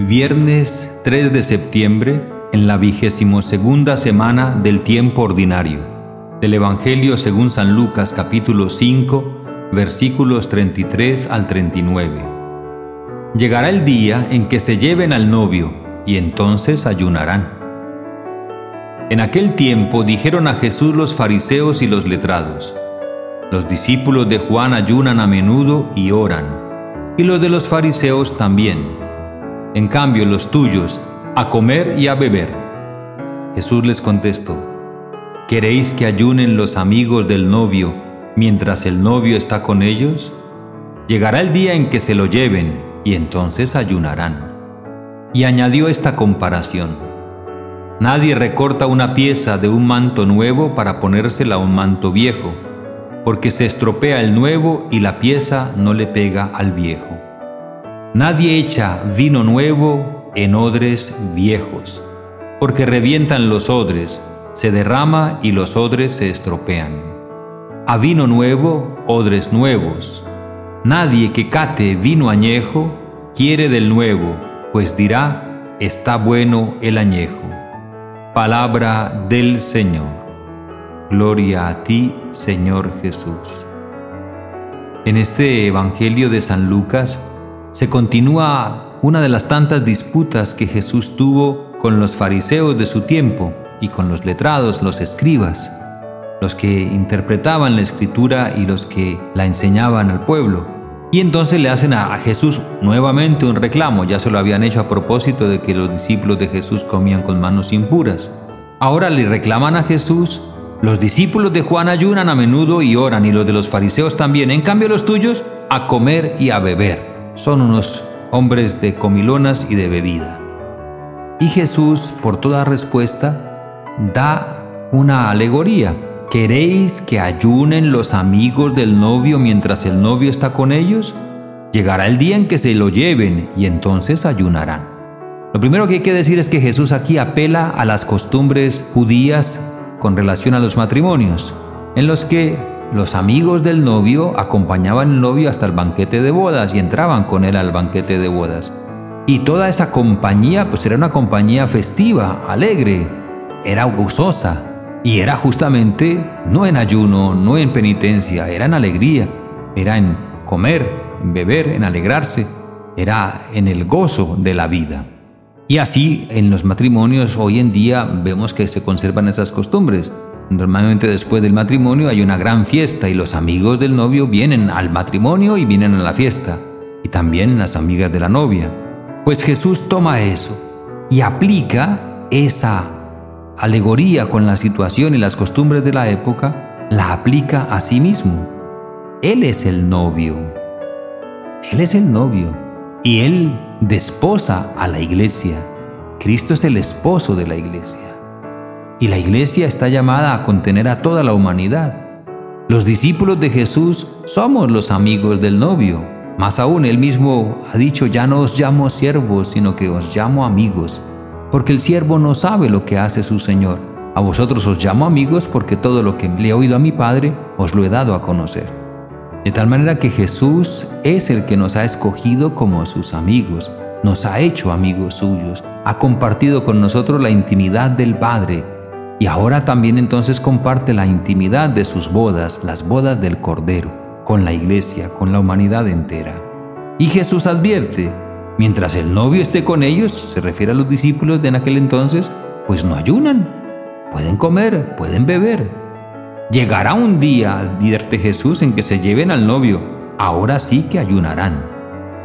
Viernes 3 de septiembre, en la vigésimo segunda semana del tiempo ordinario. Del Evangelio según San Lucas capítulo 5, versículos 33 al 39. Llegará el día en que se lleven al novio, y entonces ayunarán. En aquel tiempo dijeron a Jesús los fariseos y los letrados, los discípulos de Juan ayunan a menudo y oran, y los de los fariseos también. En cambio los tuyos, a comer y a beber. Jesús les contestó, ¿queréis que ayunen los amigos del novio mientras el novio está con ellos? Llegará el día en que se lo lleven y entonces ayunarán. Y añadió esta comparación. Nadie recorta una pieza de un manto nuevo para ponérsela a un manto viejo porque se estropea el nuevo y la pieza no le pega al viejo. Nadie echa vino nuevo en odres viejos, porque revientan los odres, se derrama y los odres se estropean. A vino nuevo, odres nuevos. Nadie que cate vino añejo quiere del nuevo, pues dirá, está bueno el añejo. Palabra del Señor. Gloria a ti, Señor Jesús. En este Evangelio de San Lucas se continúa una de las tantas disputas que Jesús tuvo con los fariseos de su tiempo y con los letrados, los escribas, los que interpretaban la escritura y los que la enseñaban al pueblo. Y entonces le hacen a Jesús nuevamente un reclamo, ya se lo habían hecho a propósito de que los discípulos de Jesús comían con manos impuras. Ahora le reclaman a Jesús los discípulos de Juan ayunan a menudo y oran, y los de los fariseos también. En cambio los tuyos, a comer y a beber. Son unos hombres de comilonas y de bebida. Y Jesús, por toda respuesta, da una alegoría. ¿Queréis que ayunen los amigos del novio mientras el novio está con ellos? Llegará el día en que se lo lleven y entonces ayunarán. Lo primero que hay que decir es que Jesús aquí apela a las costumbres judías con relación a los matrimonios, en los que los amigos del novio acompañaban al novio hasta el banquete de bodas y entraban con él al banquete de bodas. Y toda esa compañía, pues era una compañía festiva, alegre, era gozosa. Y era justamente no en ayuno, no en penitencia, era en alegría, era en comer, en beber, en alegrarse, era en el gozo de la vida. Y así en los matrimonios hoy en día vemos que se conservan esas costumbres. Normalmente después del matrimonio hay una gran fiesta y los amigos del novio vienen al matrimonio y vienen a la fiesta. Y también las amigas de la novia. Pues Jesús toma eso y aplica esa alegoría con la situación y las costumbres de la época, la aplica a sí mismo. Él es el novio. Él es el novio. Y Él desposa a la iglesia. Cristo es el esposo de la iglesia. Y la iglesia está llamada a contener a toda la humanidad. Los discípulos de Jesús somos los amigos del novio. Más aún, él mismo ha dicho, ya no os llamo siervos, sino que os llamo amigos, porque el siervo no sabe lo que hace su Señor. A vosotros os llamo amigos porque todo lo que le he oído a mi Padre os lo he dado a conocer. De tal manera que Jesús es el que nos ha escogido como sus amigos, nos ha hecho amigos suyos, ha compartido con nosotros la intimidad del Padre y ahora también entonces comparte la intimidad de sus bodas, las bodas del Cordero, con la iglesia, con la humanidad entera. Y Jesús advierte, mientras el novio esté con ellos, se refiere a los discípulos de en aquel entonces, pues no ayunan, pueden comer, pueden beber, Llegará un día, advierte Jesús, en que se lleven al novio. Ahora sí que ayunarán.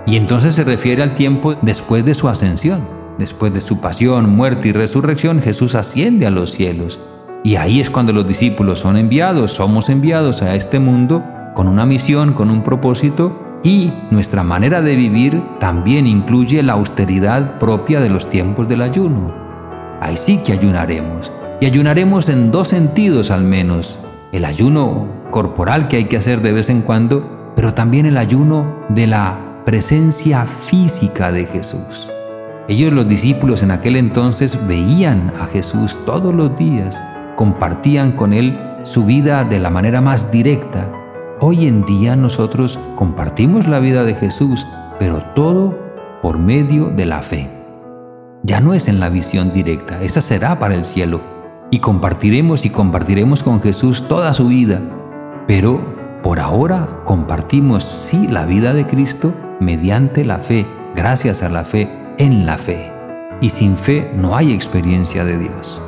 Y entonces se refiere al tiempo después de su ascensión. Después de su pasión, muerte y resurrección, Jesús asciende a los cielos. Y ahí es cuando los discípulos son enviados, somos enviados a este mundo con una misión, con un propósito y nuestra manera de vivir también incluye la austeridad propia de los tiempos del ayuno. Ahí sí que ayunaremos. Y ayunaremos en dos sentidos al menos el ayuno corporal que hay que hacer de vez en cuando, pero también el ayuno de la presencia física de Jesús. Ellos los discípulos en aquel entonces veían a Jesús todos los días, compartían con Él su vida de la manera más directa. Hoy en día nosotros compartimos la vida de Jesús, pero todo por medio de la fe. ya no es en la visión directa, esa será para el cielo. Y compartiremos y compartiremos con Jesús toda su vida. Pero por ahora compartimos sí la vida de Cristo mediante la fe, gracias a la fe, en la fe. Y sin fe no hay experiencia de Dios.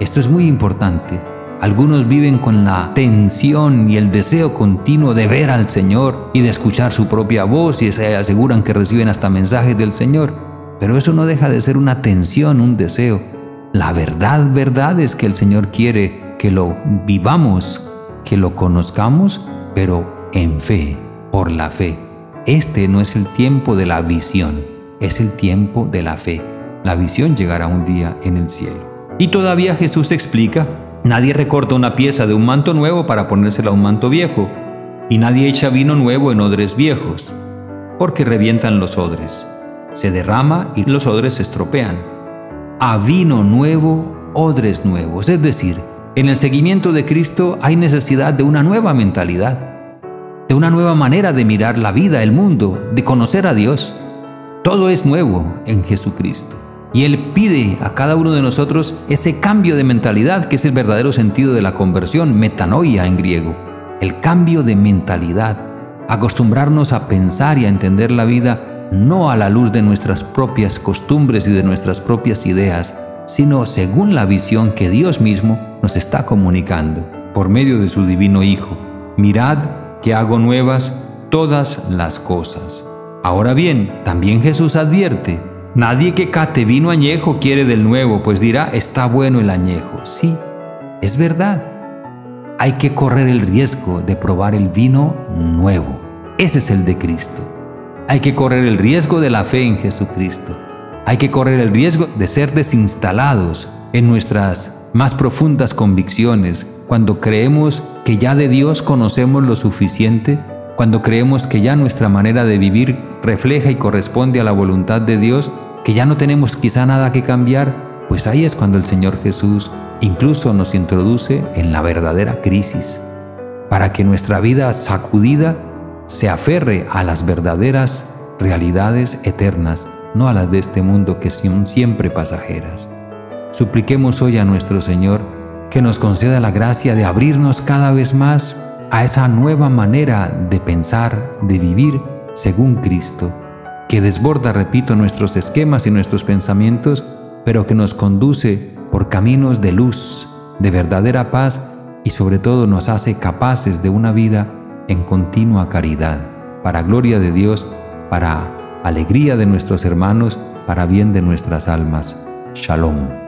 Esto es muy importante. Algunos viven con la tensión y el deseo continuo de ver al Señor y de escuchar su propia voz y se aseguran que reciben hasta mensajes del Señor. Pero eso no deja de ser una tensión, un deseo. La verdad, verdad es que el Señor quiere que lo vivamos, que lo conozcamos, pero en fe, por la fe. Este no es el tiempo de la visión, es el tiempo de la fe. La visión llegará un día en el cielo. Y todavía Jesús explica, nadie recorta una pieza de un manto nuevo para ponérsela a un manto viejo, y nadie echa vino nuevo en odres viejos, porque revientan los odres. Se derrama y los odres se estropean. A vino nuevo, odres nuevos. Es decir, en el seguimiento de Cristo hay necesidad de una nueva mentalidad, de una nueva manera de mirar la vida, el mundo, de conocer a Dios. Todo es nuevo en Jesucristo. Y Él pide a cada uno de nosotros ese cambio de mentalidad que es el verdadero sentido de la conversión, metanoia en griego. El cambio de mentalidad, acostumbrarnos a pensar y a entender la vida no a la luz de nuestras propias costumbres y de nuestras propias ideas, sino según la visión que Dios mismo nos está comunicando por medio de su divino Hijo. Mirad que hago nuevas todas las cosas. Ahora bien, también Jesús advierte, Nadie que cate vino añejo quiere del nuevo, pues dirá, está bueno el añejo. Sí, es verdad. Hay que correr el riesgo de probar el vino nuevo. Ese es el de Cristo. Hay que correr el riesgo de la fe en Jesucristo. Hay que correr el riesgo de ser desinstalados en nuestras más profundas convicciones cuando creemos que ya de Dios conocemos lo suficiente, cuando creemos que ya nuestra manera de vivir refleja y corresponde a la voluntad de Dios, que ya no tenemos quizá nada que cambiar, pues ahí es cuando el Señor Jesús incluso nos introduce en la verdadera crisis, para que nuestra vida sacudida se aferre a las verdaderas realidades eternas, no a las de este mundo que son siempre pasajeras. Supliquemos hoy a nuestro Señor que nos conceda la gracia de abrirnos cada vez más a esa nueva manera de pensar, de vivir según Cristo, que desborda, repito, nuestros esquemas y nuestros pensamientos, pero que nos conduce por caminos de luz, de verdadera paz y sobre todo nos hace capaces de una vida en continua caridad, para gloria de Dios, para alegría de nuestros hermanos, para bien de nuestras almas. Shalom.